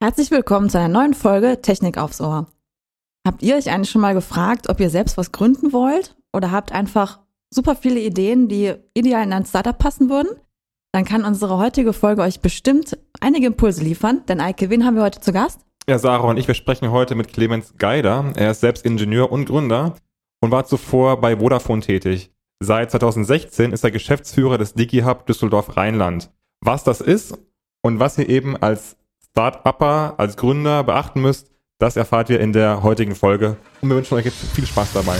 Herzlich willkommen zu einer neuen Folge Technik aufs Ohr. Habt ihr euch eigentlich schon mal gefragt, ob ihr selbst was gründen wollt oder habt einfach super viele Ideen, die ideal in ein Startup passen würden? Dann kann unsere heutige Folge euch bestimmt einige Impulse liefern, denn Eike, wen haben wir heute zu Gast? Ja, Sarah und ich, wir sprechen heute mit Clemens Geider. Er ist selbst Ingenieur und Gründer und war zuvor bei Vodafone tätig. Seit 2016 ist er Geschäftsführer des DigiHub Düsseldorf Rheinland. Was das ist und was ihr eben als Start-Upper, als Gründer beachten müsst, das erfahrt ihr in der heutigen Folge. Und wir wünschen euch jetzt viel Spaß dabei.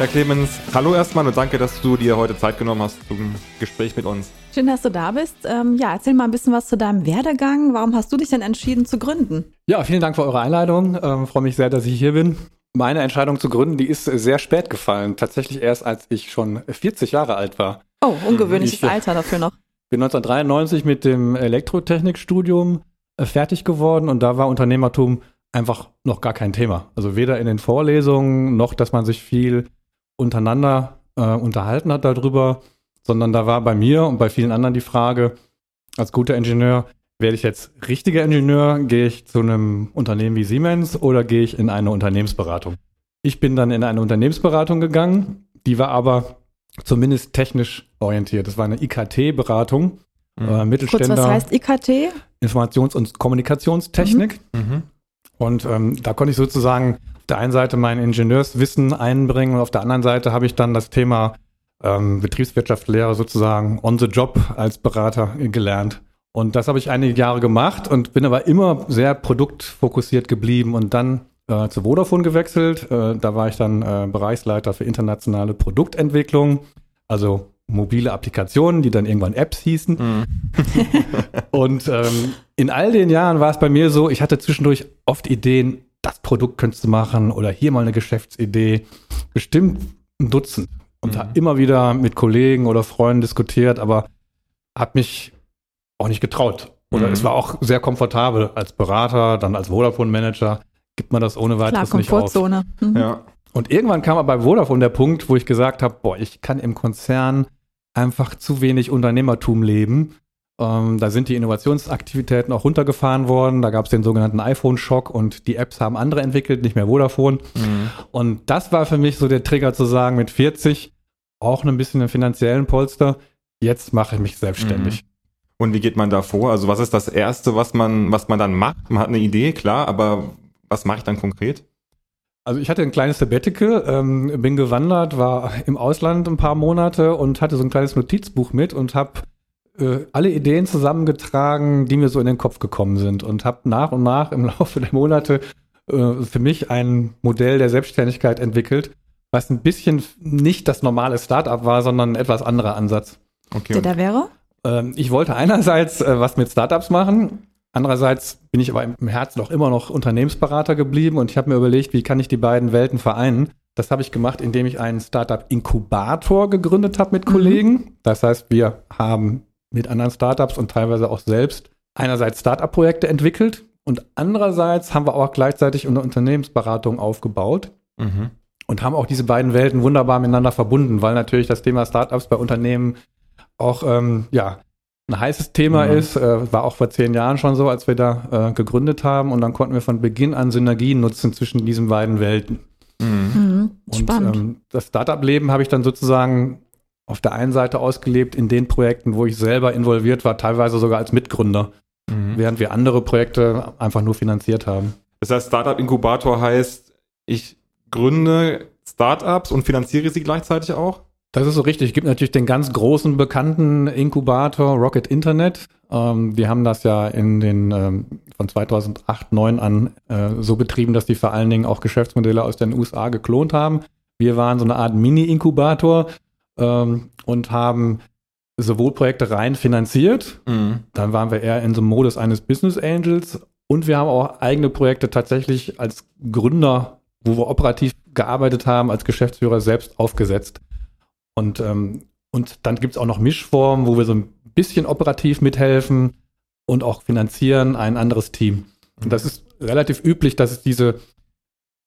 Ja, Clemens, hallo erstmal und danke, dass du dir heute Zeit genommen hast zum Gespräch mit uns. Schön, dass du da bist. Ähm, ja, erzähl mal ein bisschen was zu deinem Werdegang. Warum hast du dich denn entschieden zu gründen? Ja, vielen Dank für eure Einladung. Ähm, freue mich sehr, dass ich hier bin. Meine Entscheidung zu gründen, die ist sehr spät gefallen. Tatsächlich erst, als ich schon 40 Jahre alt war. Oh, ungewöhnliches ich, Alter dafür noch. Bin 1993 mit dem Elektrotechnikstudium äh, fertig geworden und da war Unternehmertum einfach noch gar kein Thema. Also weder in den Vorlesungen noch, dass man sich viel untereinander äh, unterhalten hat darüber, sondern da war bei mir und bei vielen anderen die Frage, als guter Ingenieur, werde ich jetzt richtiger Ingenieur, gehe ich zu einem Unternehmen wie Siemens oder gehe ich in eine Unternehmensberatung? Ich bin dann in eine Unternehmensberatung gegangen, die war aber zumindest technisch orientiert. Das war eine IKT-Beratung, mhm. äh, Mittelständler. Kurz, was heißt IKT? Informations- und Kommunikationstechnik. Mhm. Mhm. Und ähm, da konnte ich sozusagen der einen Seite mein Ingenieurswissen einbringen und auf der anderen Seite habe ich dann das Thema ähm, Betriebswirtschaftslehre sozusagen on the job als Berater gelernt. Und das habe ich einige Jahre gemacht und bin aber immer sehr produktfokussiert geblieben und dann äh, zu Vodafone gewechselt. Äh, da war ich dann äh, Bereichsleiter für internationale Produktentwicklung, also mobile Applikationen, die dann irgendwann Apps hießen. Mhm. und ähm, in all den Jahren war es bei mir so, ich hatte zwischendurch oft Ideen, das Produkt könntest du machen oder hier mal eine Geschäftsidee. Bestimmt ein Dutzend. Und mhm. immer wieder mit Kollegen oder Freunden diskutiert, aber hat mich auch nicht getraut. Oder mhm. es war auch sehr komfortabel als Berater, dann als Vodafone-Manager gibt man das ohne weiteres Klar, nicht auf. Mhm. Ja. Und irgendwann kam aber bei Vodafone der Punkt, wo ich gesagt habe, boah, ich kann im Konzern einfach zu wenig Unternehmertum leben ähm, da sind die Innovationsaktivitäten auch runtergefahren worden. Da gab es den sogenannten iPhone-Schock und die Apps haben andere entwickelt, nicht mehr Vodafone. Mhm. Und das war für mich so der Trigger zu sagen, mit 40 auch ein bisschen einen finanziellen Polster, jetzt mache ich mich selbstständig. Mhm. Und wie geht man da vor? Also was ist das Erste, was man, was man dann macht? Man hat eine Idee, klar, aber was mache ich dann konkret? Also ich hatte ein kleines Sabbatical, ähm, bin gewandert, war im Ausland ein paar Monate und hatte so ein kleines Notizbuch mit und habe äh, alle Ideen zusammengetragen, die mir so in den Kopf gekommen sind und habe nach und nach im Laufe der Monate äh, für mich ein Modell der Selbstständigkeit entwickelt, was ein bisschen nicht das normale Startup war, sondern ein etwas anderer Ansatz. Okay. Der da wäre? Ähm, ich wollte einerseits äh, was mit Startups machen, andererseits bin ich aber im Herzen auch immer noch Unternehmensberater geblieben und ich habe mir überlegt, wie kann ich die beiden Welten vereinen. Das habe ich gemacht, indem ich einen Startup-Inkubator gegründet habe mit mhm. Kollegen. Das heißt, wir haben mit anderen Startups und teilweise auch selbst einerseits Startup-Projekte entwickelt und andererseits haben wir auch gleichzeitig eine Unternehmensberatung aufgebaut mhm. und haben auch diese beiden Welten wunderbar miteinander verbunden, weil natürlich das Thema Startups bei Unternehmen auch ähm, ja ein heißes Thema mhm. ist. Äh, war auch vor zehn Jahren schon so, als wir da äh, gegründet haben und dann konnten wir von Beginn an Synergien nutzen zwischen diesen beiden Welten. Mhm. Mhm. Und ähm, das Startup-Leben habe ich dann sozusagen auf der einen Seite ausgelebt in den Projekten, wo ich selber involviert war, teilweise sogar als Mitgründer, mhm. während wir andere Projekte einfach nur finanziert haben. Das heißt, Startup Inkubator heißt, ich gründe Startups und finanziere sie gleichzeitig auch? Das ist so richtig. Es gibt natürlich den ganz großen bekannten Inkubator Rocket Internet. Ähm, die haben das ja in den ähm, von 2008, 2009 an äh, so betrieben, dass die vor allen Dingen auch Geschäftsmodelle aus den USA geklont haben. Wir waren so eine Art Mini-Inkubator, ähm, und haben sowohl Projekte rein finanziert, mhm. dann waren wir eher in so einem Modus eines Business Angels und wir haben auch eigene Projekte tatsächlich als Gründer, wo wir operativ gearbeitet haben, als Geschäftsführer selbst aufgesetzt. Und, ähm, und dann gibt es auch noch Mischformen, wo wir so ein bisschen operativ mithelfen und auch finanzieren, ein anderes Team. Das ist relativ üblich, dass es diese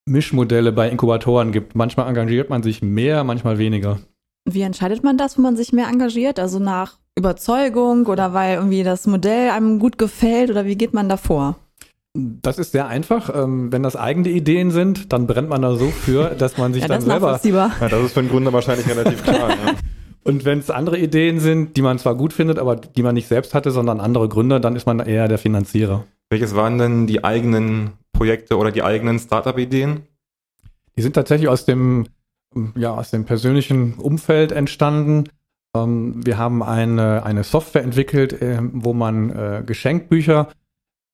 Mischmodelle bei Inkubatoren gibt. Manchmal engagiert man sich mehr, manchmal weniger. Wie entscheidet man das, wo man sich mehr engagiert? Also nach Überzeugung oder weil irgendwie das Modell einem gut gefällt oder wie geht man da vor? Das ist sehr einfach. Ähm, wenn das eigene Ideen sind, dann brennt man da so für, dass man sich ja, dann selber. Ja, das ist für einen Gründer wahrscheinlich relativ klar. ja. Und wenn es andere Ideen sind, die man zwar gut findet, aber die man nicht selbst hatte, sondern andere Gründer, dann ist man eher der Finanzierer. Welches waren denn die eigenen Projekte oder die eigenen Startup-Ideen? Die sind tatsächlich aus dem, ja, aus dem persönlichen Umfeld entstanden. Ähm, wir haben eine, eine Software entwickelt, äh, wo man äh, Geschenkbücher,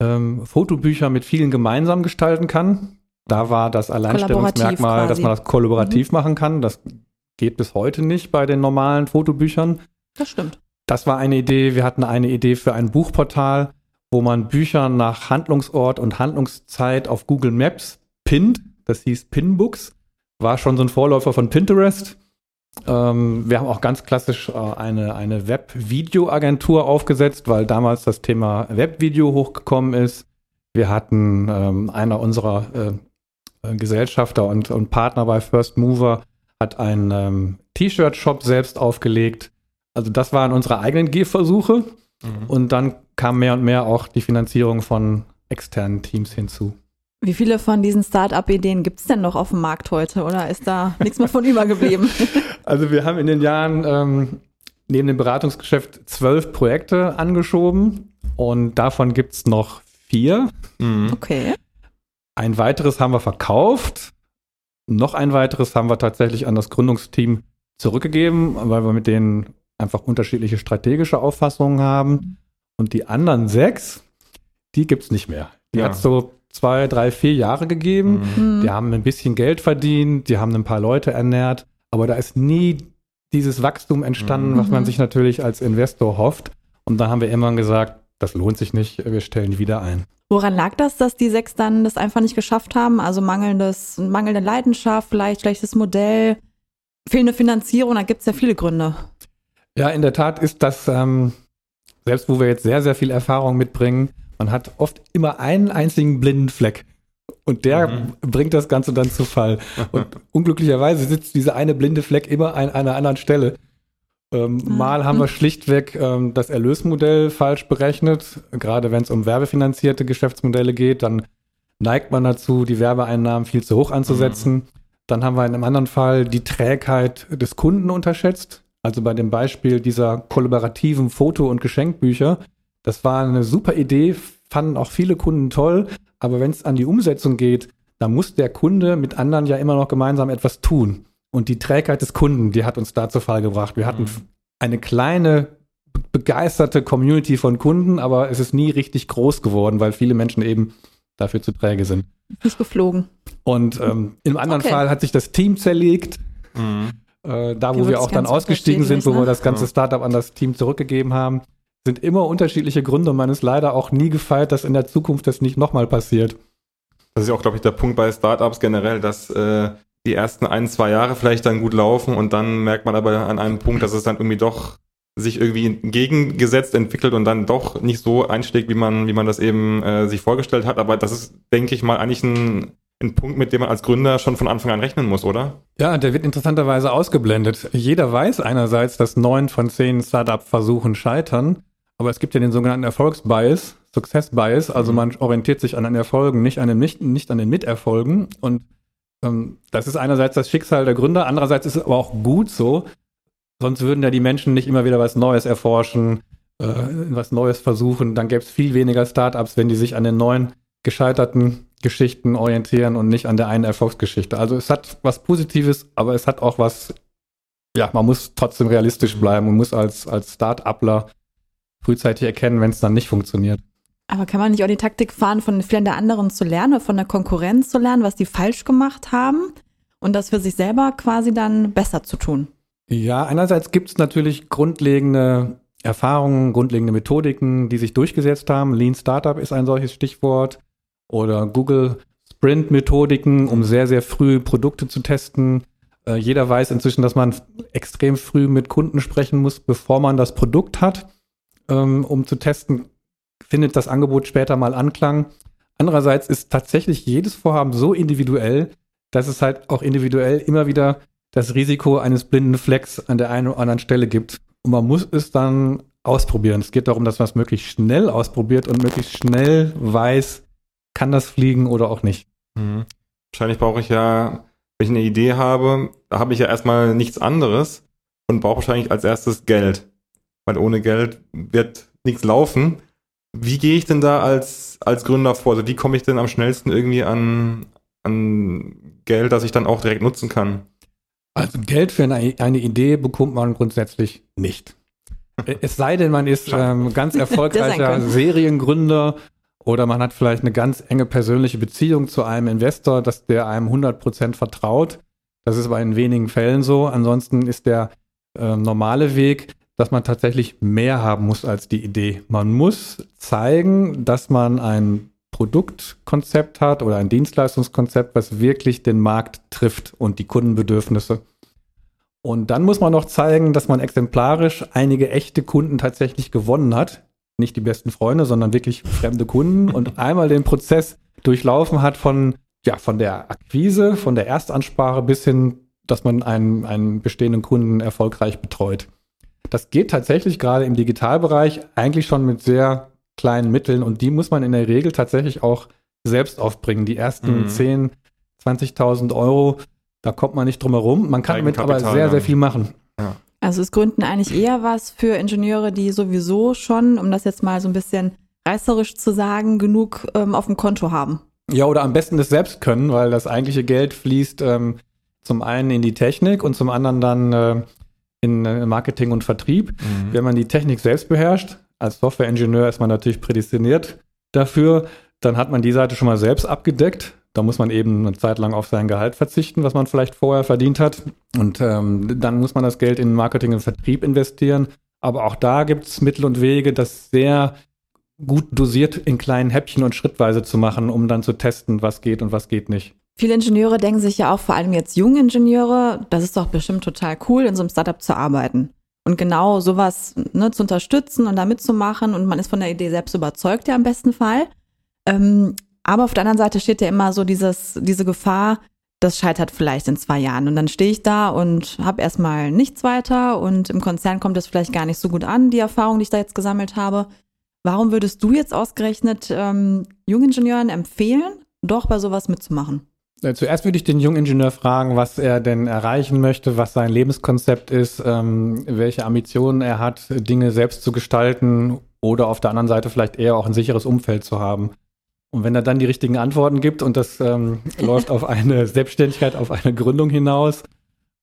ähm, Fotobücher mit vielen gemeinsam gestalten kann. Da war das Alleinstellungsmerkmal, dass man das kollaborativ mhm. machen kann. Das geht bis heute nicht bei den normalen Fotobüchern. Das stimmt. Das war eine Idee. Wir hatten eine Idee für ein Buchportal, wo man Bücher nach Handlungsort und Handlungszeit auf Google Maps pinnt. Das hieß Pinbooks. War schon so ein Vorläufer von Pinterest. Ähm, wir haben auch ganz klassisch äh, eine, eine Web-Video-Agentur aufgesetzt, weil damals das Thema Webvideo hochgekommen ist. Wir hatten ähm, einer unserer äh, äh Gesellschafter und, und Partner bei First Mover hat einen ähm, T-Shirt-Shop selbst aufgelegt. Also das waren unsere eigenen Gehversuche. Mhm. Und dann kam mehr und mehr auch die Finanzierung von externen Teams hinzu. Wie viele von diesen Start-up-Ideen gibt es denn noch auf dem Markt heute oder ist da nichts mehr von übergeblieben? Also wir haben in den Jahren ähm, neben dem Beratungsgeschäft zwölf Projekte angeschoben und davon gibt es noch vier. Mhm. Okay. Ein weiteres haben wir verkauft. Noch ein weiteres haben wir tatsächlich an das Gründungsteam zurückgegeben, weil wir mit denen einfach unterschiedliche strategische Auffassungen haben. Und die anderen sechs, die gibt es nicht mehr. Die ja. hat es so zwei, drei, vier Jahre gegeben. Mhm. Die haben ein bisschen Geld verdient, die haben ein paar Leute ernährt, aber da ist nie dieses Wachstum entstanden, mhm. was man sich natürlich als Investor hofft. Und dann haben wir immer gesagt, das lohnt sich nicht, wir stellen die wieder ein. Woran lag das, dass die sechs dann das einfach nicht geschafft haben? Also mangelndes, mangelnde Leidenschaft, vielleicht schlechtes Modell, fehlende Finanzierung, da gibt es ja viele Gründe. Ja, in der Tat ist das, ähm, selbst wo wir jetzt sehr, sehr viel Erfahrung mitbringen, man hat oft immer einen einzigen blinden Fleck. Und der mhm. bringt das Ganze dann zu Fall. Und unglücklicherweise sitzt dieser eine blinde Fleck immer an einer anderen Stelle. Ähm, mhm. Mal haben wir schlichtweg ähm, das Erlösmodell falsch berechnet. Gerade wenn es um werbefinanzierte Geschäftsmodelle geht, dann neigt man dazu, die Werbeeinnahmen viel zu hoch anzusetzen. Mhm. Dann haben wir in einem anderen Fall die Trägheit des Kunden unterschätzt. Also bei dem Beispiel dieser kollaborativen Foto- und Geschenkbücher. Das war eine super Idee, fanden auch viele Kunden toll. Aber wenn es an die Umsetzung geht, dann muss der Kunde mit anderen ja immer noch gemeinsam etwas tun. Und die Trägheit des Kunden, die hat uns da zu Fall gebracht. Wir hatten mhm. eine kleine, begeisterte Community von Kunden, aber es ist nie richtig groß geworden, weil viele Menschen eben dafür zu träge sind. Nicht geflogen. Und ähm, im anderen okay. Fall hat sich das Team zerlegt. Mhm. Äh, da, wo wir auch dann ausgestiegen sind, wo ne? wir das ganze Startup an das Team zurückgegeben haben, sind immer unterschiedliche Gründe und man ist leider auch nie gefeit, dass in der Zukunft das nicht nochmal passiert. Das ist ja auch, glaube ich, der Punkt bei Startups generell, dass äh, die ersten ein, zwei Jahre vielleicht dann gut laufen und dann merkt man aber an einem Punkt, dass es dann irgendwie doch sich irgendwie entgegengesetzt entwickelt und dann doch nicht so einschlägt, wie man, wie man das eben äh, sich vorgestellt hat. Aber das ist, denke ich mal, eigentlich ein, ein Punkt, mit dem man als Gründer schon von Anfang an rechnen muss, oder? Ja, der wird interessanterweise ausgeblendet. Jeder weiß einerseits, dass neun von zehn Startup-Versuchen scheitern, aber es gibt ja den sogenannten Erfolgsbias, Success Bias, also mhm. man orientiert sich an den Erfolgen, nicht an den, nicht, nicht an den Miterfolgen und ähm, das ist einerseits das Schicksal der Gründer, andererseits ist es aber auch gut so. Sonst würden ja die Menschen nicht immer wieder was Neues erforschen, äh, was Neues versuchen. Dann gäbe es viel weniger Startups, wenn die sich an den neuen gescheiterten Geschichten orientieren und nicht an der einen Erfolgsgeschichte. Also es hat was Positives, aber es hat auch was, ja, man muss trotzdem realistisch bleiben und muss als, als Start-upler frühzeitig erkennen, wenn es dann nicht funktioniert. Aber kann man nicht auch die Taktik fahren, von vielen der anderen zu lernen oder von der Konkurrenz zu lernen, was die falsch gemacht haben und das für sich selber quasi dann besser zu tun? Ja, einerseits gibt es natürlich grundlegende Erfahrungen, grundlegende Methodiken, die sich durchgesetzt haben. Lean Startup ist ein solches Stichwort oder Google Sprint Methodiken, um sehr, sehr früh Produkte zu testen. Äh, jeder weiß inzwischen, dass man extrem früh mit Kunden sprechen muss, bevor man das Produkt hat, ähm, um zu testen, findet das Angebot später mal Anklang. Andererseits ist tatsächlich jedes Vorhaben so individuell, dass es halt auch individuell immer wieder das Risiko eines blinden Flecks an der einen oder anderen Stelle gibt. Und man muss es dann ausprobieren. Es geht darum, dass man es möglichst schnell ausprobiert und möglichst schnell weiß, kann das fliegen oder auch nicht. Mhm. Wahrscheinlich brauche ich ja, wenn ich eine Idee habe, da habe ich ja erstmal nichts anderes und brauche wahrscheinlich als erstes Geld. Weil ohne Geld wird nichts laufen. Wie gehe ich denn da als, als Gründer vor? Also wie komme ich denn am schnellsten irgendwie an, an Geld, das ich dann auch direkt nutzen kann? Also Geld für eine, eine Idee bekommt man grundsätzlich nicht. Es sei denn, man ist ähm, ganz erfolgreicher Seriengründer oder man hat vielleicht eine ganz enge persönliche Beziehung zu einem Investor, dass der einem 100% vertraut. Das ist aber in wenigen Fällen so. Ansonsten ist der äh, normale Weg, dass man tatsächlich mehr haben muss als die Idee. Man muss zeigen, dass man ein Produktkonzept hat oder ein Dienstleistungskonzept, was wirklich den Markt trifft und die Kundenbedürfnisse. Und dann muss man noch zeigen, dass man exemplarisch einige echte Kunden tatsächlich gewonnen hat. Nicht die besten Freunde, sondern wirklich fremde Kunden und einmal den Prozess durchlaufen hat von, ja, von der Akquise, von der Erstansprache bis hin, dass man einen, einen bestehenden Kunden erfolgreich betreut. Das geht tatsächlich gerade im Digitalbereich eigentlich schon mit sehr kleinen Mitteln und die muss man in der Regel tatsächlich auch selbst aufbringen. Die ersten mhm. 10, 20.000 Euro da kommt man nicht drum herum. Man kann damit aber sehr, sehr viel machen. Ja. Also ist Gründen eigentlich eher was für Ingenieure, die sowieso schon, um das jetzt mal so ein bisschen reißerisch zu sagen, genug ähm, auf dem Konto haben. Ja, oder am besten das selbst können, weil das eigentliche Geld fließt ähm, zum einen in die Technik und zum anderen dann äh, in äh, Marketing und Vertrieb. Mhm. Wenn man die Technik selbst beherrscht, als Softwareingenieur ist man natürlich prädestiniert dafür, dann hat man die Seite schon mal selbst abgedeckt da muss man eben eine Zeit lang auf sein Gehalt verzichten, was man vielleicht vorher verdient hat. Und ähm, dann muss man das Geld in Marketing und Vertrieb investieren. Aber auch da gibt es Mittel und Wege, das sehr gut dosiert in kleinen Häppchen und schrittweise zu machen, um dann zu testen, was geht und was geht nicht. Viele Ingenieure denken sich ja auch, vor allem jetzt junge Ingenieure, das ist doch bestimmt total cool, in so einem Startup zu arbeiten. Und genau sowas ne, zu unterstützen und da mitzumachen und man ist von der Idee selbst überzeugt ja im besten Fall. Ähm, aber auf der anderen Seite steht ja immer so dieses, diese Gefahr, das scheitert vielleicht in zwei Jahren. Und dann stehe ich da und habe erstmal nichts weiter und im Konzern kommt es vielleicht gar nicht so gut an, die Erfahrung, die ich da jetzt gesammelt habe. Warum würdest du jetzt ausgerechnet ähm, Jungingenieuren empfehlen, doch bei sowas mitzumachen? Zuerst würde ich den Jungingenieur fragen, was er denn erreichen möchte, was sein Lebenskonzept ist, ähm, welche Ambitionen er hat, Dinge selbst zu gestalten oder auf der anderen Seite vielleicht eher auch ein sicheres Umfeld zu haben. Und wenn er dann die richtigen Antworten gibt und das ähm, läuft auf eine Selbstständigkeit, auf eine Gründung hinaus,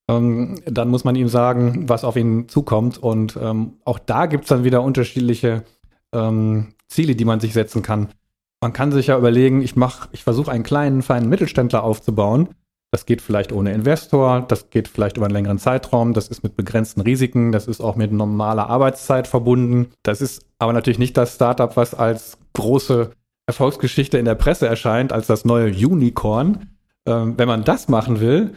ähm, dann muss man ihm sagen, was auf ihn zukommt. Und ähm, auch da gibt es dann wieder unterschiedliche ähm, Ziele, die man sich setzen kann. Man kann sich ja überlegen, ich mache, ich versuche einen kleinen, feinen Mittelständler aufzubauen. Das geht vielleicht ohne Investor, das geht vielleicht über einen längeren Zeitraum, das ist mit begrenzten Risiken, das ist auch mit normaler Arbeitszeit verbunden. Das ist aber natürlich nicht das Startup, was als große Erfolgsgeschichte in der Presse erscheint als das neue Unicorn. Ähm, wenn man das machen will,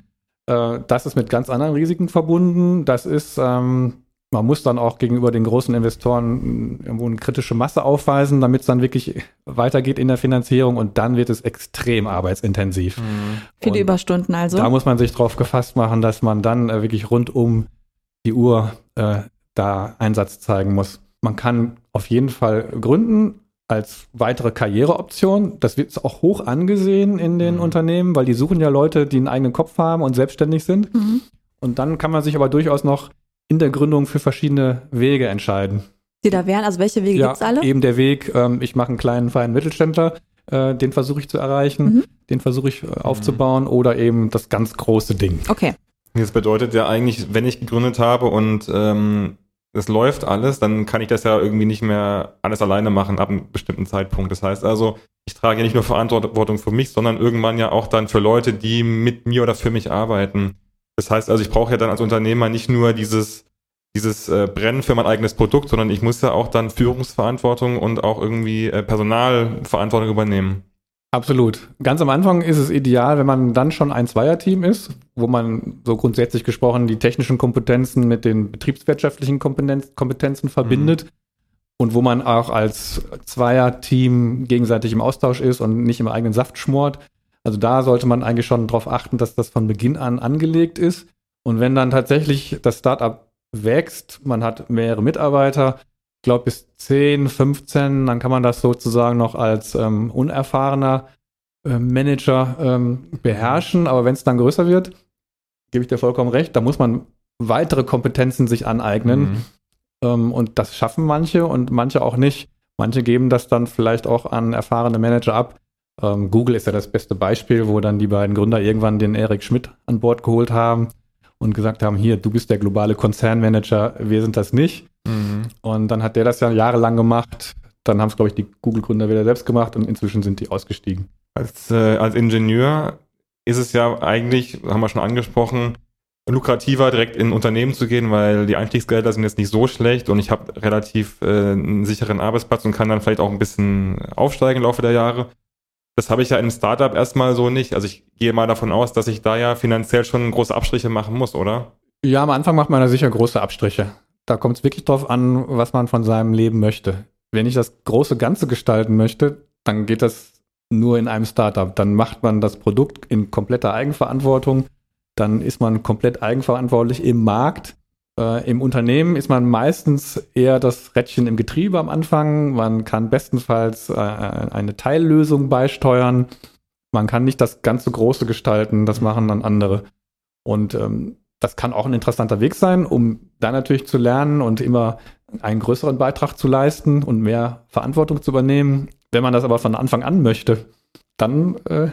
äh, das ist mit ganz anderen Risiken verbunden. Das ist, ähm, man muss dann auch gegenüber den großen Investoren äh, irgendwo eine kritische Masse aufweisen, damit es dann wirklich weitergeht in der Finanzierung und dann wird es extrem arbeitsintensiv. Mhm. Viele Überstunden also. Da muss man sich drauf gefasst machen, dass man dann äh, wirklich rund um die Uhr äh, da Einsatz zeigen muss. Man kann auf jeden Fall gründen, als weitere Karriereoption. Das wird auch hoch angesehen in den mhm. Unternehmen, weil die suchen ja Leute, die einen eigenen Kopf haben und selbstständig sind. Mhm. Und dann kann man sich aber durchaus noch in der Gründung für verschiedene Wege entscheiden. Die da wären, also welche Wege ja, gibt es alle? Eben der Weg, ähm, ich mache einen kleinen, feinen Mittelständler, äh, den versuche ich zu erreichen, mhm. den versuche ich äh, aufzubauen oder eben das ganz große Ding. Okay. Das bedeutet ja eigentlich, wenn ich gegründet habe und ähm, es läuft alles, dann kann ich das ja irgendwie nicht mehr alles alleine machen ab einem bestimmten Zeitpunkt. Das heißt also, ich trage ja nicht nur Verantwortung für mich, sondern irgendwann ja auch dann für Leute, die mit mir oder für mich arbeiten. Das heißt also, ich brauche ja dann als Unternehmer nicht nur dieses, dieses äh, Brennen für mein eigenes Produkt, sondern ich muss ja auch dann Führungsverantwortung und auch irgendwie äh, Personalverantwortung übernehmen. Absolut. Ganz am Anfang ist es ideal, wenn man dann schon ein Zweierteam ist, wo man so grundsätzlich gesprochen die technischen Kompetenzen mit den betriebswirtschaftlichen Kompetenz Kompetenzen verbindet. Mhm. und wo man auch als Zweier-Team gegenseitig im Austausch ist und nicht im eigenen Saft schmort. Also da sollte man eigentlich schon darauf achten, dass das von Beginn an angelegt ist. Und wenn dann tatsächlich das Startup wächst, man hat mehrere Mitarbeiter, ich glaube bis 10, 15, dann kann man das sozusagen noch als ähm, unerfahrener äh, Manager ähm, beherrschen. Aber wenn es dann größer wird, gebe ich dir vollkommen recht, da muss man weitere Kompetenzen sich aneignen. Mhm. Ähm, und das schaffen manche und manche auch nicht. Manche geben das dann vielleicht auch an erfahrene Manager ab. Ähm, Google ist ja das beste Beispiel, wo dann die beiden Gründer irgendwann den Erik Schmidt an Bord geholt haben und gesagt haben, hier, du bist der globale Konzernmanager, wir sind das nicht. Mhm. Und dann hat der das ja jahrelang gemacht. Dann haben es, glaube ich, die Google-Gründer wieder selbst gemacht und inzwischen sind die ausgestiegen. Als, äh, als Ingenieur ist es ja eigentlich, haben wir schon angesprochen, lukrativer, direkt in Unternehmen zu gehen, weil die Einstiegsgelder sind jetzt nicht so schlecht und ich habe relativ äh, einen sicheren Arbeitsplatz und kann dann vielleicht auch ein bisschen aufsteigen im Laufe der Jahre. Das habe ich ja im Startup erstmal so nicht. Also ich gehe mal davon aus, dass ich da ja finanziell schon große Abstriche machen muss, oder? Ja, am Anfang macht man da sicher große Abstriche. Da kommt es wirklich drauf an, was man von seinem Leben möchte. Wenn ich das große Ganze gestalten möchte, dann geht das nur in einem Startup. Dann macht man das Produkt in kompletter Eigenverantwortung dann ist man komplett eigenverantwortlich im Markt. Äh, Im Unternehmen ist man meistens eher das Rädchen im Getriebe am Anfang. Man kann bestenfalls äh, eine Teillösung beisteuern. Man kann nicht das ganze Große gestalten, das machen dann andere. Und ähm, das kann auch ein interessanter Weg sein, um da natürlich zu lernen und immer einen größeren Beitrag zu leisten und mehr Verantwortung zu übernehmen. Wenn man das aber von Anfang an möchte, dann äh,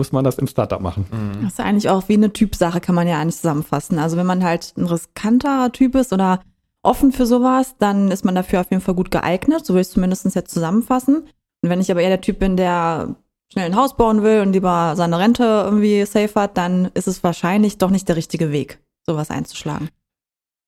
muss man das im Startup machen. Mhm. Das ist eigentlich auch wie eine Typsache, kann man ja eigentlich zusammenfassen. Also wenn man halt ein riskanter Typ ist oder offen für sowas, dann ist man dafür auf jeden Fall gut geeignet, so will ich es zumindest jetzt zusammenfassen. Und wenn ich aber eher der Typ bin, der schnell ein Haus bauen will und lieber seine Rente irgendwie safe hat, dann ist es wahrscheinlich doch nicht der richtige Weg, sowas einzuschlagen.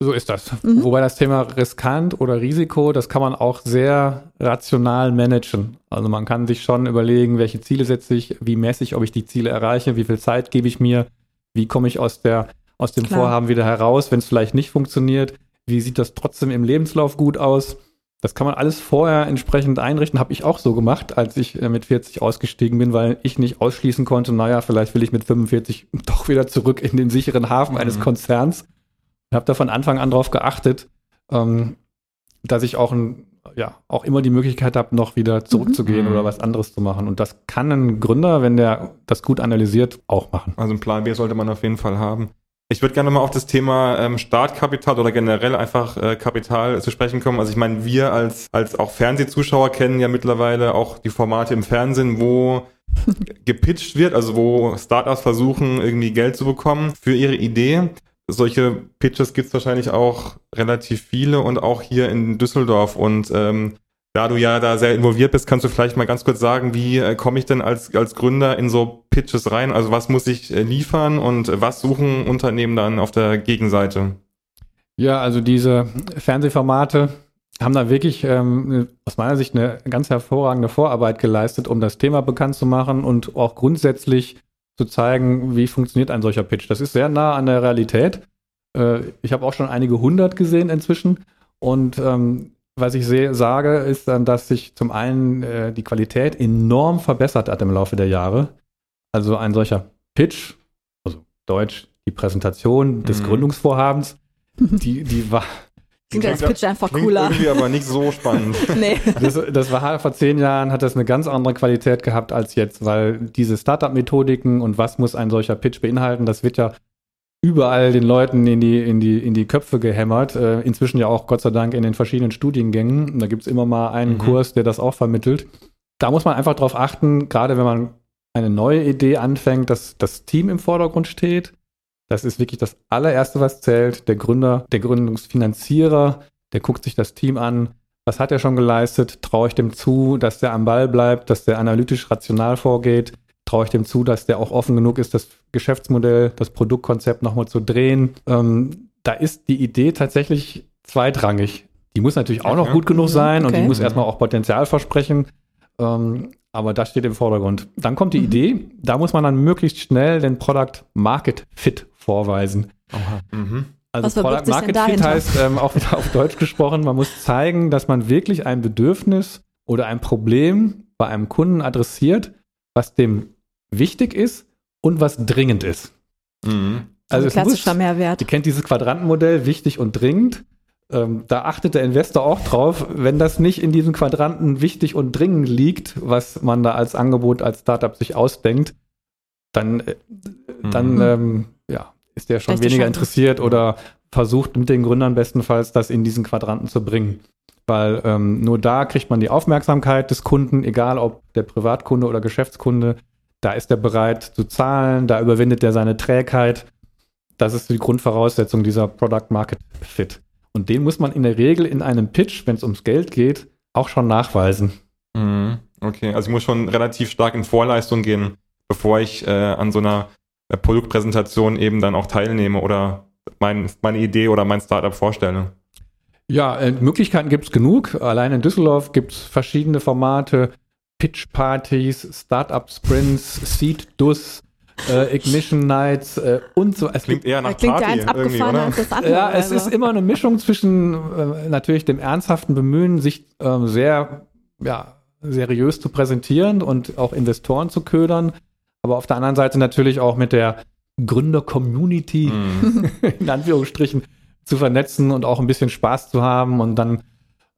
So ist das. Mhm. Wobei das Thema riskant oder Risiko, das kann man auch sehr rational managen. Also man kann sich schon überlegen, welche Ziele setze ich, wie messe ich, ob ich die Ziele erreiche, wie viel Zeit gebe ich mir, wie komme ich aus, der, aus dem Klar. Vorhaben wieder heraus, wenn es vielleicht nicht funktioniert, wie sieht das trotzdem im Lebenslauf gut aus. Das kann man alles vorher entsprechend einrichten. Habe ich auch so gemacht, als ich äh, mit 40 ausgestiegen bin, weil ich nicht ausschließen konnte, naja, vielleicht will ich mit 45 doch wieder zurück in den sicheren Hafen mhm. eines Konzerns ich habe da von Anfang an darauf geachtet, ähm, dass ich auch, ein, ja, auch immer die Möglichkeit habe, noch wieder zurückzugehen mhm. oder was anderes zu machen. Und das kann ein Gründer, wenn der das gut analysiert, auch machen. Also ein Plan B sollte man auf jeden Fall haben. Ich würde gerne mal auf das Thema ähm, Startkapital oder generell einfach äh, Kapital zu sprechen kommen. Also ich meine, wir als, als auch Fernsehzuschauer kennen ja mittlerweile auch die Formate im Fernsehen, wo gepitcht wird, also wo Startups versuchen, irgendwie Geld zu bekommen für ihre Idee solche Pitches gibt es wahrscheinlich auch relativ viele und auch hier in Düsseldorf. Und ähm, da du ja da sehr involviert bist, kannst du vielleicht mal ganz kurz sagen, wie äh, komme ich denn als, als Gründer in so Pitches rein? Also was muss ich äh, liefern und was suchen Unternehmen dann auf der Gegenseite? Ja, also diese Fernsehformate haben da wirklich ähm, aus meiner Sicht eine ganz hervorragende Vorarbeit geleistet, um das Thema bekannt zu machen und auch grundsätzlich zu zeigen, wie funktioniert ein solcher Pitch. Das ist sehr nah an der Realität. Äh, ich habe auch schon einige hundert gesehen inzwischen. Und ähm, was ich sehe, sage, ist dann, dass sich zum einen äh, die Qualität enorm verbessert hat im Laufe der Jahre. Also ein solcher Pitch, also Deutsch, die Präsentation des mhm. Gründungsvorhabens, die, die war, Klingt als Pitch einfach cooler. Irgendwie aber nicht so spannend. nee. Das, das war vor zehn Jahren, hat das eine ganz andere Qualität gehabt als jetzt, weil diese Startup-Methodiken und was muss ein solcher Pitch beinhalten, das wird ja überall den Leuten in die, in die, in die Köpfe gehämmert. Äh, inzwischen ja auch Gott sei Dank in den verschiedenen Studiengängen. Da gibt es immer mal einen mhm. Kurs, der das auch vermittelt. Da muss man einfach darauf achten, gerade wenn man eine neue Idee anfängt, dass das Team im Vordergrund steht das ist wirklich das allererste, was zählt. Der Gründer, der Gründungsfinanzierer, der guckt sich das Team an. Was hat er schon geleistet? Traue ich dem zu, dass der am Ball bleibt, dass der analytisch rational vorgeht? Traue ich dem zu, dass der auch offen genug ist, das Geschäftsmodell, das Produktkonzept nochmal zu drehen? Ähm, da ist die Idee tatsächlich zweitrangig. Die muss natürlich auch noch gut genug sein okay. und die muss erstmal auch Potenzial versprechen. Ähm, aber das steht im Vordergrund. Dann kommt die mhm. Idee. Da muss man dann möglichst schnell den Product Market Fit vorweisen. Mhm. Also Product Market Fit heißt ähm, auch wieder auf Deutsch gesprochen, man muss zeigen, dass man wirklich ein Bedürfnis oder ein Problem bei einem Kunden adressiert, was dem wichtig ist und was dringend ist. Mhm. Also, es klassischer muss, Mehrwert. Ihr kennt dieses Quadrantenmodell, wichtig und dringend. Ähm, da achtet der Investor auch drauf, wenn das nicht in diesem Quadranten wichtig und dringend liegt, was man da als Angebot als Startup sich ausdenkt, dann, äh, dann Mhm. ähm, ja, ist der schon weniger interessiert oder versucht mit den Gründern bestenfalls das in diesen Quadranten zu bringen. Weil ähm, nur da kriegt man die Aufmerksamkeit des Kunden, egal ob der Privatkunde oder Geschäftskunde. Da ist er bereit zu zahlen, da überwindet er seine Trägheit. Das ist die Grundvoraussetzung dieser Product Market Fit. Und den muss man in der Regel in einem Pitch, wenn es ums Geld geht, auch schon nachweisen. Mhm. Okay, also ich muss schon relativ stark in Vorleistung gehen, bevor ich äh, an so einer äh, Produktpräsentation eben dann auch teilnehme oder mein, meine Idee oder mein Startup vorstelle. Ja, äh, Möglichkeiten gibt es genug. Allein in Düsseldorf gibt es verschiedene Formate. Pitch-Partys, Startup-Sprints, Seed-Dus, äh, Ignition Nights äh, und so. Es Klingt eher nach klingt ja Party eins irgendwie, oder? als das andere. Ja, es also. ist immer eine Mischung zwischen äh, natürlich dem ernsthaften Bemühen, sich ähm, sehr ja, seriös zu präsentieren und auch Investoren zu ködern, aber auf der anderen Seite natürlich auch mit der Gründer-Community Mhm. in Anführungsstrichen zu vernetzen und auch ein bisschen Spaß zu haben und dann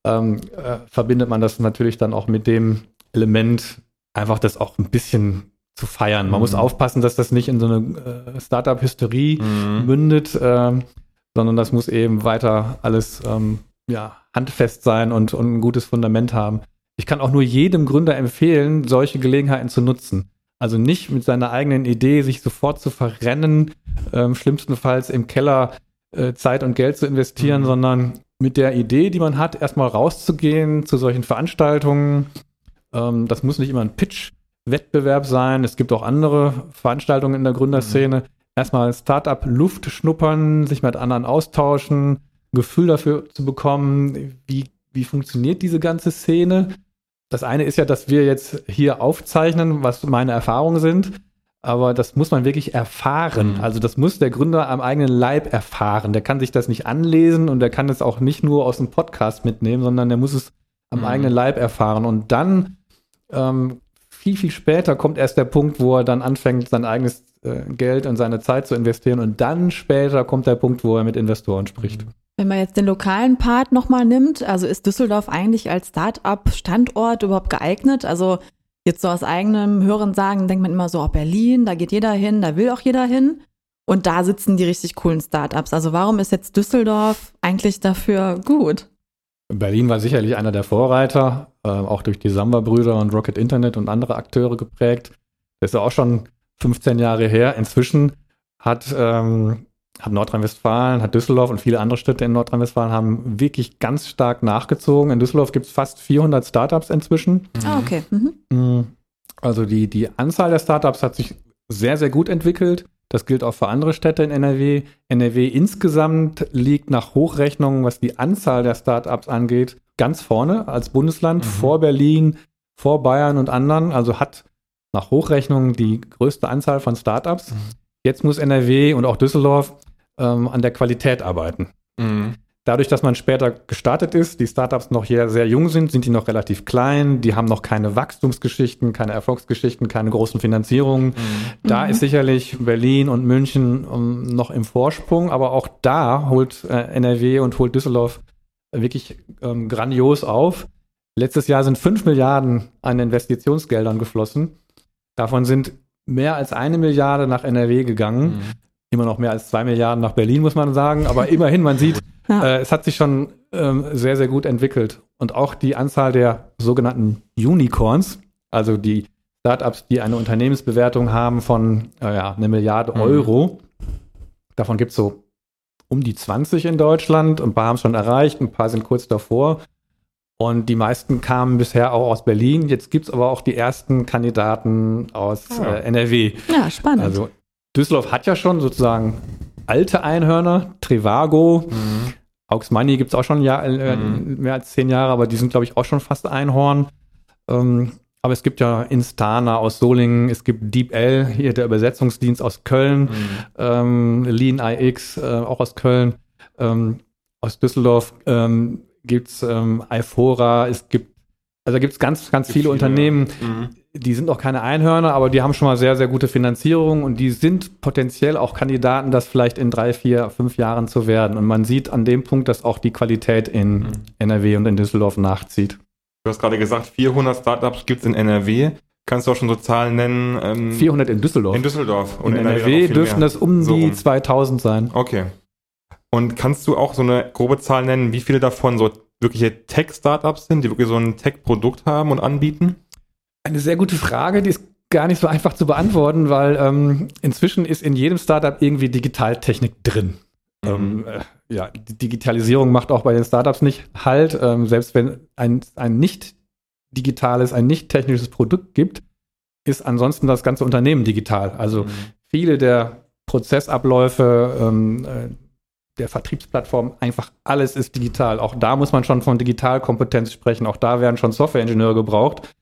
ähm, äh, verbindet man das natürlich dann auch mit dem Element, einfach das auch ein bisschen zu feiern. Man Mhm. muss aufpassen, dass das nicht in so eine äh, Startup-Hysterie Mhm. mündet, ähm, sondern das muss eben weiter alles ähm, ja, handfest sein und, und ein gutes Fundament haben. Ich kann auch nur jedem Gründer empfehlen, solche Gelegenheiten zu nutzen. Also nicht mit seiner eigenen Idee sich sofort zu verrennen, ähm, schlimmstenfalls im Keller äh, Zeit und Geld zu investieren, Mhm. sondern mit der Idee, die man hat, erstmal rauszugehen zu solchen Veranstaltungen. Ähm, das muss nicht immer ein Pitch-Wettbewerb sein. Es gibt auch andere Veranstaltungen in der Gründerszene. Erstmal Startup-Luft schnuppern, sich mit anderen austauschen, Gefühl dafür zu bekommen, wie, wie funktioniert diese ganze Szene. Das eine ist ja, dass wir jetzt hier aufzeichnen, was meine Erfahrungen sind. Aber das muss man wirklich erfahren. Mhm. Also das muss der Gründer am eigenen Leib erfahren. Der kann sich das nicht anlesen und der kann es auch nicht nur aus dem Podcast mitnehmen, sondern der muss es am Mhm. eigenen Leib erfahren. Und dann ähm, viel, viel später kommt erst der Punkt, wo er dann anfängt, sein eigenes äh, Geld und seine Zeit zu investieren. Und dann später kommt der Punkt, wo er mit Investoren spricht. Wenn man jetzt den lokalen Part nochmal nimmt, also ist Düsseldorf eigentlich als Start-up-Standort überhaupt geeignet? Also jetzt so aus eigenem Hören sagen, denkt man immer so, oh, Berlin, da geht jeder hin, da will auch jeder hin. Und da sitzen die richtig coolen Startups. Also warum ist jetzt Düsseldorf eigentlich dafür gut? Berlin war sicherlich einer der Vorreiter, äh, auch durch die Samba-Brüder und Rocket Internet und andere Akteure geprägt. Das ist ja auch schon 15 Jahre her. Inzwischen hat, ähm, hat Nordrhein-Westfalen, hat Düsseldorf und viele andere Städte in Nordrhein-Westfalen haben wirklich ganz stark nachgezogen. In Düsseldorf gibt es fast 400 Startups inzwischen. Ah, okay. Mhm. Mm, Also die, die Anzahl der Startups hat sich sehr, sehr gut entwickelt. Das gilt auch für andere Städte in NRW. NRW insgesamt liegt nach Hochrechnungen, was die Anzahl der Startups angeht, ganz vorne als Bundesland, Mhm. vor Berlin, vor Bayern und anderen. Also hat nach Hochrechnungen die größte Anzahl von Startups. Mhm. Jetzt muss NRW und auch Düsseldorf ähm, an der Qualität arbeiten. Mhm. Dadurch, dass man später gestartet ist, die Startups noch hier sehr jung sind, sind die noch relativ klein, die haben noch keine Wachstumsgeschichten, keine Erfolgsgeschichten, keine großen Finanzierungen. Mhm. Da Mhm. ist sicherlich Berlin und München um, noch im Vorsprung, aber auch da holt äh, NRW und holt Düsseldorf wirklich ähm, grandios auf. Letztes Jahr sind 5 Milliarden an Investitionsgeldern geflossen. Davon sind mehr als eine Milliarde nach NRW gegangen. Mhm. Immer noch mehr als zwei Milliarden nach Berlin, muss man sagen. Aber immerhin, man sieht, Ja. äh, es hat sich schon ähm, sehr, sehr gut entwickelt. Und auch die Anzahl der sogenannten Unicorns, also die Startups, die eine Unternehmensbewertung haben von äh, ja, eine Milliarde Mhm. Euro. Davon gibt es so um die 20 in Deutschland. Ein paar haben es schon erreicht, ein paar sind kurz davor. Und die meisten kamen bisher auch aus Berlin. Jetzt gibt es aber auch die ersten Kandidaten aus Ah. äh, NRW. Ja, spannend. Also Düsseldorf hat ja schon sozusagen alte Einhörner, Trivago, Mhm. Money gibt es auch schon Jahr, äh, Mhm. mehr als zehn Jahre, aber die sind, glaube ich, auch schon fast Einhorn. Ähm, aber es gibt ja Instana aus Solingen, es gibt DeepL, hier der Übersetzungsdienst aus Köln, Mhm. ähm, Lean IX, äh, auch aus Köln. Ähm, aus Düsseldorf ähm, gibt es ähm, Eifora, es gibt, also gibt es ganz, ganz viele, viele Unternehmen, mhm. die sind auch keine Einhörner, aber die haben schon mal sehr, sehr gute Finanzierung und die sind potenziell auch Kandidaten, das vielleicht in drei, vier, fünf Jahren zu werden. Und man sieht an dem Punkt, dass auch die Qualität in mhm. NRW und in Düsseldorf nachzieht. Du hast gerade gesagt, 400 Startups gibt es in NRW. Kannst du auch schon so Zahlen nennen? Ähm, 400 in Düsseldorf. In Düsseldorf. Und in NRW, NRW dürften das um so die 2000 sein. Okay. Und kannst du auch so eine grobe Zahl nennen, wie viele davon so wirkliche Tech-Startups sind, die wirklich so ein Tech-Produkt haben und anbieten? Eine sehr gute Frage, die ist gar nicht so einfach zu beantworten, weil ähm, inzwischen ist in jedem Startup irgendwie Digitaltechnik drin. Mhm. Ähm, äh, ja, die Digitalisierung macht auch bei den Startups nicht Halt. Ähm, selbst wenn ein, ein nicht digitales, ein nicht technisches Produkt gibt, ist ansonsten das ganze Unternehmen digital. Also mhm. viele der Prozessabläufe, ähm, äh, der Vertriebsplattform, einfach alles ist digital. Auch da muss man schon von Digitalkompetenz sprechen. Auch da werden schon Softwareingenieure gebraucht.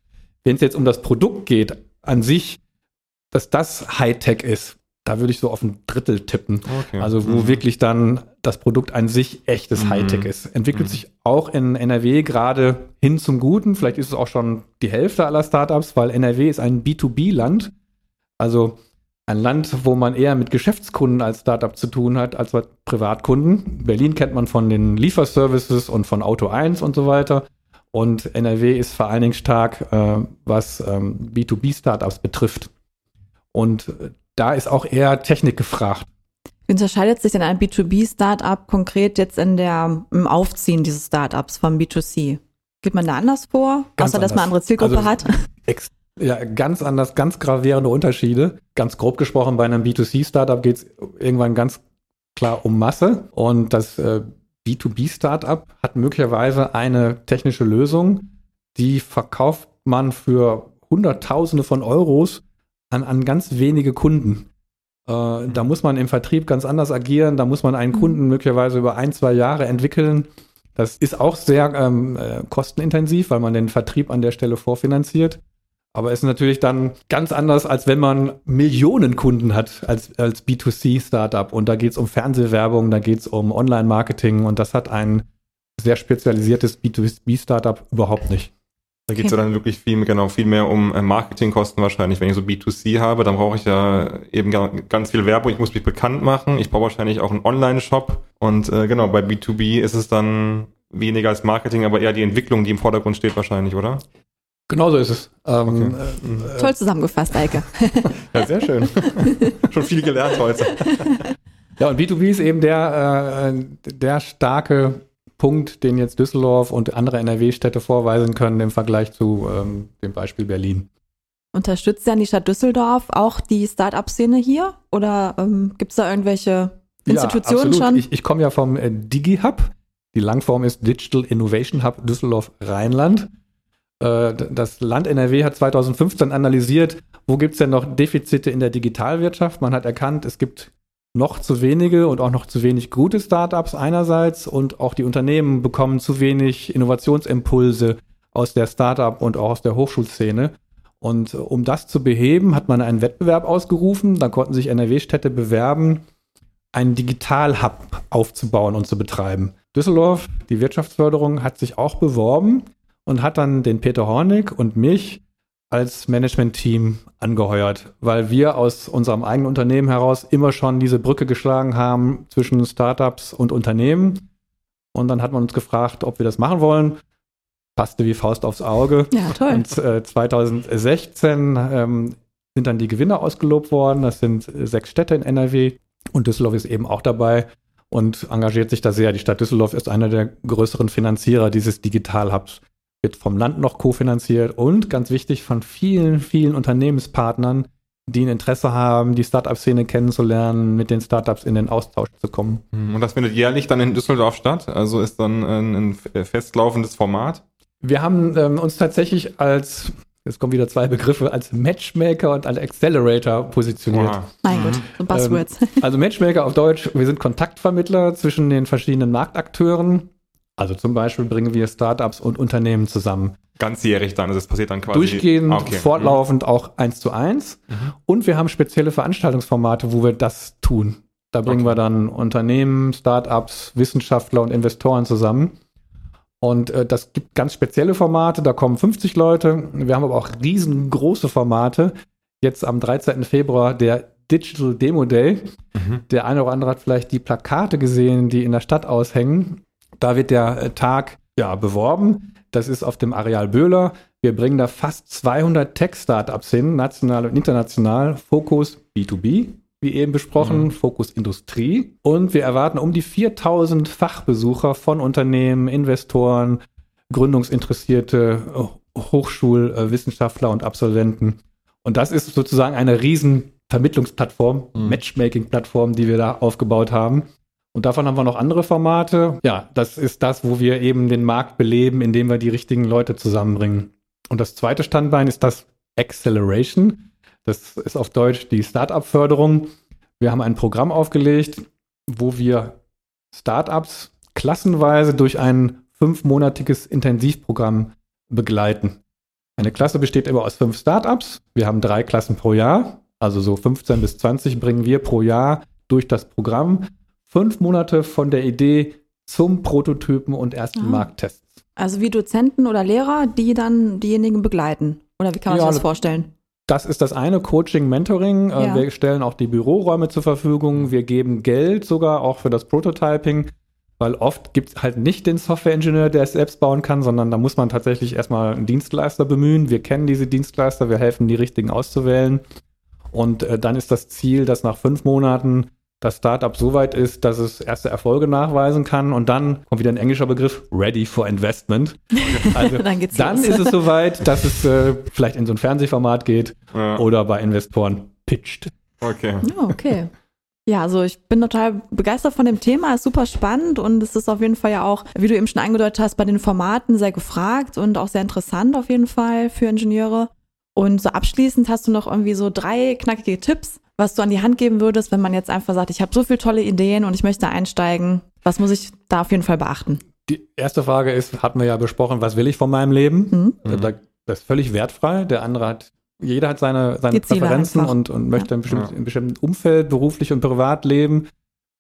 Wenn es jetzt um das Produkt geht, an sich, dass das Hightech ist, da würde ich so auf ein Drittel tippen. Okay. Also wo mhm. wirklich dann das Produkt an sich echtes mhm. Hightech ist. Entwickelt mhm. sich auch in NRW gerade hin zum Guten. Vielleicht ist es auch schon die Hälfte aller Startups, weil NRW ist ein B2B-Land. Also ein Land, wo man eher mit Geschäftskunden als Startup zu tun hat, als mit Privatkunden. Berlin kennt man von den Lieferservices und von Auto 1 und so weiter. Und NRW ist vor allen Dingen stark, äh, was ähm, B2B-Startups betrifft. Und äh, da ist auch eher Technik gefragt. Wie unterscheidet sich denn ein B2B-Startup konkret jetzt in der, im Aufziehen dieses Startups vom B2C? Geht man da anders vor, ganz außer anders. dass man andere Zielgruppe also, hat? Ja, ganz anders, ganz gravierende Unterschiede. Ganz grob gesprochen, bei einem B2C-Startup geht es irgendwann ganz klar um Masse. Und das äh, B2B-Startup hat möglicherweise eine technische Lösung, die verkauft man für Hunderttausende von Euros an, an ganz wenige Kunden. Äh, da muss man im Vertrieb ganz anders agieren, da muss man einen mhm. Kunden möglicherweise über ein, zwei Jahre entwickeln. Das ist auch sehr ähm, äh, kostenintensiv, weil man den Vertrieb an der Stelle vorfinanziert. Aber es ist natürlich dann ganz anders, als wenn man Millionen Kunden hat als, als B2C-Startup. Und da geht es um Fernsehwerbung, da geht es um Online-Marketing und das hat ein sehr spezialisiertes B2B-Startup überhaupt nicht. Da geht es ja dann wirklich viel, genau, viel mehr um äh, Marketingkosten wahrscheinlich. Wenn ich so B2C habe, dann brauche ich ja eben ganz viel Werbung. Ich muss mich bekannt machen. Ich brauche wahrscheinlich auch einen Online-Shop. Und äh, genau, bei B2B ist es dann weniger als Marketing, aber eher die Entwicklung, die im Vordergrund steht wahrscheinlich, oder? Genau so ist es. Ähm, okay. äh, Toll zusammengefasst, Eike. ja, sehr schön. Schon viel gelernt heute. ja, und B2B ist eben der, äh, der starke Punkt, den jetzt Düsseldorf und andere NRW-Städte vorweisen können im Vergleich zu ähm, dem Beispiel Berlin. Unterstützt dann die Stadt Düsseldorf auch die Start-up-Szene hier? Oder ähm, gibt es da irgendwelche Institutionen ja, schon? Ich, ich komme ja vom äh, DigiHub. Die Langform ist Digital Innovation Hub Düsseldorf Rheinland. Äh, das Land NRW hat 2015 analysiert, wo gibt es denn noch Defizite in der Digitalwirtschaft. Man hat erkannt, es gibt noch zu wenige und auch noch zu wenig gute Startups einerseits und auch die Unternehmen bekommen zu wenig Innovationsimpulse aus der Startup und auch aus der Hochschulszene. Und um das zu beheben, hat man einen Wettbewerb ausgerufen. Da konnten sich NRW-Städte bewerben, einen Digital-Hub aufzubauen und zu betreiben. Düsseldorf, die Wirtschaftsförderung, hat sich auch beworben und hat dann den Peter Hornig und mich als Management-Team angeheuert, weil wir aus unserem eigenen Unternehmen heraus immer schon diese Brücke geschlagen haben zwischen Startups und Unternehmen. Und dann hat man uns gefragt, ob wir das machen wollen. Passte wie Faust aufs Auge. Ja, toll. Und äh, 2016 ähm, sind dann die Gewinner ausgelobt worden. Das sind sechs Städte in NRW und Düsseldorf ist eben auch dabei und engagiert sich da sehr. Die Stadt Düsseldorf ist einer der größeren Finanzierer dieses Digital-Hubs wird vom Land noch kofinanziert und ganz wichtig von vielen, vielen Unternehmenspartnern, die ein Interesse haben, die Startup-Szene kennenzulernen, mit den Startups in den Austausch zu kommen. Hm, und das findet jährlich dann in Düsseldorf statt? Also ist dann ein, ein festlaufendes Format? Wir haben ähm, uns tatsächlich als, jetzt kommen wieder zwei Begriffe, als Matchmaker und als Accelerator positioniert. Wow. Mein Gott, so Buzzwords. Ähm, also Matchmaker auf Deutsch, wir sind Kontaktvermittler zwischen den verschiedenen Marktakteuren also zum Beispiel bringen wir Startups und Unternehmen zusammen. Ganzjährig dann, also das passiert dann quasi. Durchgehend, okay. fortlaufend mhm. auch eins zu eins. Mhm. Und wir haben spezielle Veranstaltungsformate, wo wir das tun. Da bringen Okay. wir dann Unternehmen, Startups, Wissenschaftler und Investoren zusammen. Und äh, das gibt ganz spezielle Formate, da kommen 50 Leute. Wir haben aber auch riesengroße Formate. Jetzt am 13. Februar der Digital Demo Day. Mhm. Der eine oder andere hat vielleicht die Plakate gesehen, die in der Stadt aushängen. Da wird der äh, Tag ja, beworben. Das ist auf dem Areal Böhler. Wir bringen da fast 200 Tech-Startups hin, national und international. Fokus B2B, wie eben besprochen, Mhm. Fokus Industrie. Und wir erwarten um die 4000 Fachbesucher von Unternehmen, Investoren, Gründungsinteressierte, äh, Hochschulwissenschaftler und Absolventen. Und das ist sozusagen eine riesen Vermittlungsplattform, Mhm. Matchmaking-Plattform, die wir da aufgebaut haben. Und davon haben wir noch andere Formate. Ja, das ist das, wo wir eben den Markt beleben, indem wir die richtigen Leute zusammenbringen. Und das zweite Standbein ist das Acceleration. Das ist auf Deutsch die Startup-Förderung. Wir haben ein Programm aufgelegt, wo wir Startups klassenweise durch ein fünfmonatiges Intensivprogramm begleiten. Eine Klasse besteht immer aus fünf Startups. Wir haben drei Klassen pro Jahr, also so 15 bis 20 bringen wir pro Jahr durch das Programm. Fünf Monate von der Idee zum Prototypen und ersten Ah. Markttests. Also wie Dozenten oder Lehrer, die dann diejenigen begleiten. Oder wie kann man Ja, sich das das- vorstellen? Das ist das eine, Coaching, Mentoring. Äh, Ja. Wir stellen auch die Büroräume zur Verfügung. Wir geben Geld sogar auch für das Prototyping, weil oft gibt es halt nicht den Softwareingenieur, der es selbst bauen kann, sondern da muss man tatsächlich erstmal einen Dienstleister bemühen. Wir kennen diese Dienstleister, wir helfen, die richtigen auszuwählen. Und äh, dann ist das Ziel, dass nach fünf Monaten das Startup so weit ist, dass es erste Erfolge nachweisen kann und dann kommt wieder ein englischer Begriff, ready for investment. Also Dann geht's dann los. ist es soweit, dass es äh, vielleicht in so ein Fernsehformat geht Ja. oder bei Investoren pitcht. Okay. Ja, okay. Ja, also ich bin total begeistert von dem Thema, ist super spannend und es ist auf jeden Fall ja auch, wie du eben schon angedeutet hast, bei den Formaten sehr gefragt und auch sehr interessant auf jeden Fall für Ingenieure. Und so abschließend hast du noch irgendwie so drei knackige Tipps, was du an die Hand geben würdest, wenn man jetzt einfach sagt, ich habe so viele tolle Ideen und ich möchte einsteigen. Was muss ich da auf jeden Fall beachten? Die erste Frage ist, hatten wir ja besprochen, was will ich von meinem Leben? Hm? Mhm. Da, das ist völlig wertfrei. Der andere hat, jeder hat seine, seine Präferenzen und, und möchte Ja. in bestimmten Umfeld, beruflich und privat leben.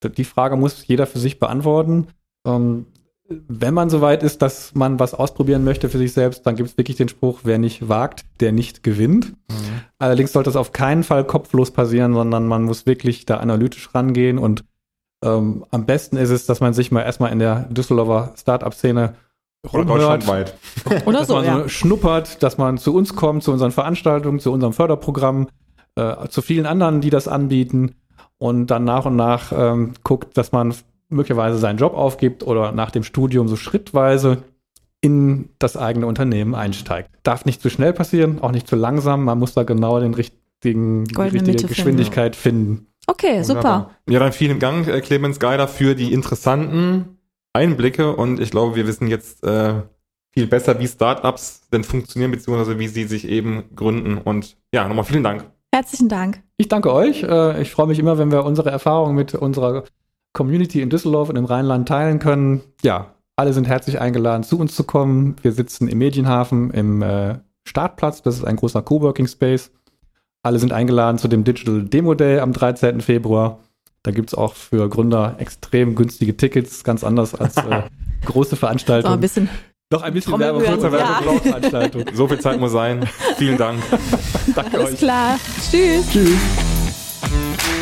Die Frage muss jeder für sich beantworten. Ähm, wenn man so weit ist, dass man was ausprobieren möchte für sich selbst, dann gibt es wirklich den Spruch, wer nicht wagt, der nicht gewinnt. Mhm. Allerdings sollte es auf keinen Fall kopflos passieren, sondern man muss wirklich da analytisch rangehen und ähm, am besten ist es, dass man sich mal erstmal in der Düsseldorfer Startup-Szene Oder deutschlandweit. Oder dass so, man ja. schnuppert, dass man zu uns kommt, zu unseren Veranstaltungen, zu unserem Förderprogramm, äh, zu vielen anderen, die das anbieten und dann nach und nach ähm, guckt, dass man möglicherweise seinen Job aufgibt oder nach dem Studium so schrittweise in das eigene Unternehmen einsteigt. Darf nicht zu schnell passieren, auch nicht zu langsam. Man muss da genau den richtigen, die richtige Mitte Geschwindigkeit finden. Okay, super. Wunderbar. Ja, dann vielen Dank, äh, Clemens Geider, für die interessanten Einblicke und ich glaube, wir wissen jetzt äh, viel besser, wie Startups denn funktionieren, beziehungsweise wie sie sich eben gründen. Und ja, nochmal vielen Dank. Herzlichen Dank. Ich danke euch. Äh, Ich freue mich immer, wenn wir unsere Erfahrungen mit unserer Community in Düsseldorf und im Rheinland teilen können. Ja, alle sind herzlich eingeladen, zu uns zu kommen. Wir sitzen im Medienhafen im äh, Startplatz. Das ist ein großer Coworking Space. Alle sind eingeladen zu dem Digital Demo Day am 13. Februar. Da gibt es auch für Gründer extrem günstige Tickets, ganz anders als äh, große So ein Veranstaltungen. bisschen. Noch ein bisschen Werbung für ja. unsere Veranstaltung. So viel Zeit muss sein. Vielen Dank. Danke Alles euch. klar. Tschüss. Tschüss.